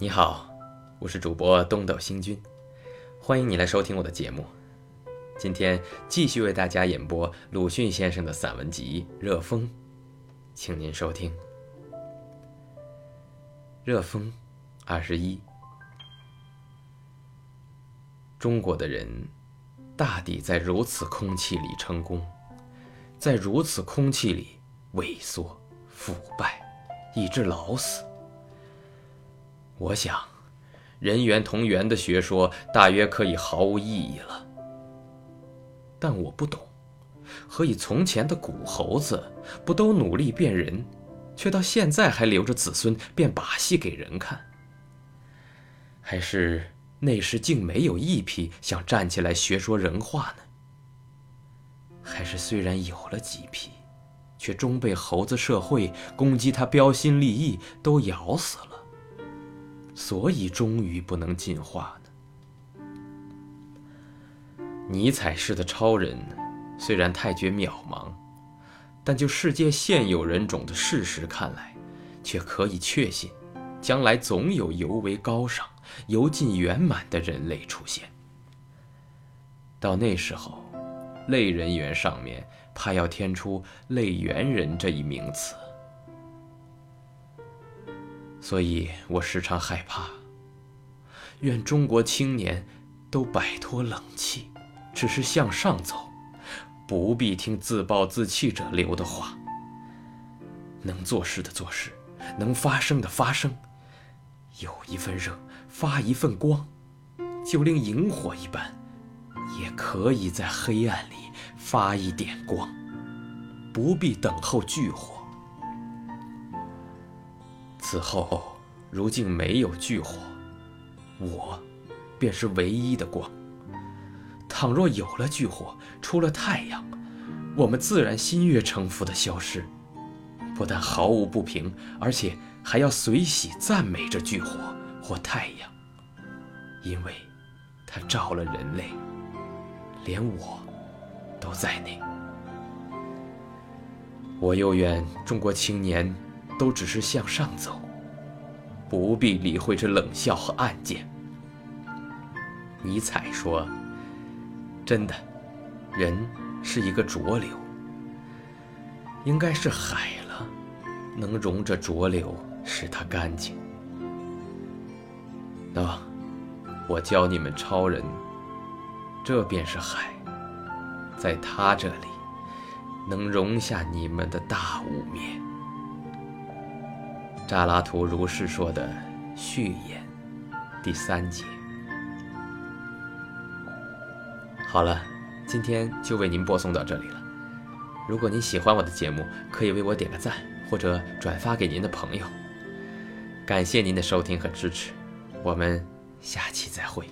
你好，我是主播东斗星君，欢迎你来收听我的节目。今天继续为大家演播鲁迅先生的散文集《热风》，请您收听《热风》二十一。中国的人大抵在如此空气里成功，在如此空气里萎缩、腐败，以致老死。我想，人猿同源的学说大约可以毫无意义了。但我不懂，何以从前的古猴子不都努力变人，却到现在还留着子孙变把戏给人看？还是那时竟没有一批想站起来学说人话呢？还是虽然有了几批，却终被猴子社会攻击他标新立异都咬死了，所以终于不能进化呢？尼采式的超人，虽然太觉渺茫，但就世界现有人种的事实看来，却可以确信，将来总有尤为高尚、尤尽圆满的人类出现。到那时候，类人猿上面怕要添出“类猿人”这一名词，所以我时常害怕。愿中国青年都摆脱冷气。只是向上走，不必听自暴自弃者流的话。能做事的做事，能发声的发声，有一份热，发一份光，就令萤火一般，也可以在黑暗里发一点光，不必等候炬火。此后，如竟没有炬火，我，便是唯一的光。倘若有了炬火，出了太阳，我们自然心悦诚服的消失，不但毫无不平，而且还要随喜赞美这炬火或太阳，因为它照了人类，连我都在内。我又愿中国青年都只是向上走，不必理会这冷笑和暗箭。尼采说。真的，人是一个浊流，应该是海了，能容这浊流，使它干净。那，我教你们超人，这便是海，在他这里，能容下你们的大污蔑。扎拉图如是说的序言，第三节。好了，今天就为您播送到这里了。如果您喜欢我的节目，可以为我点个赞，或者转发给您的朋友。感谢您的收听和支持，我们下期再会。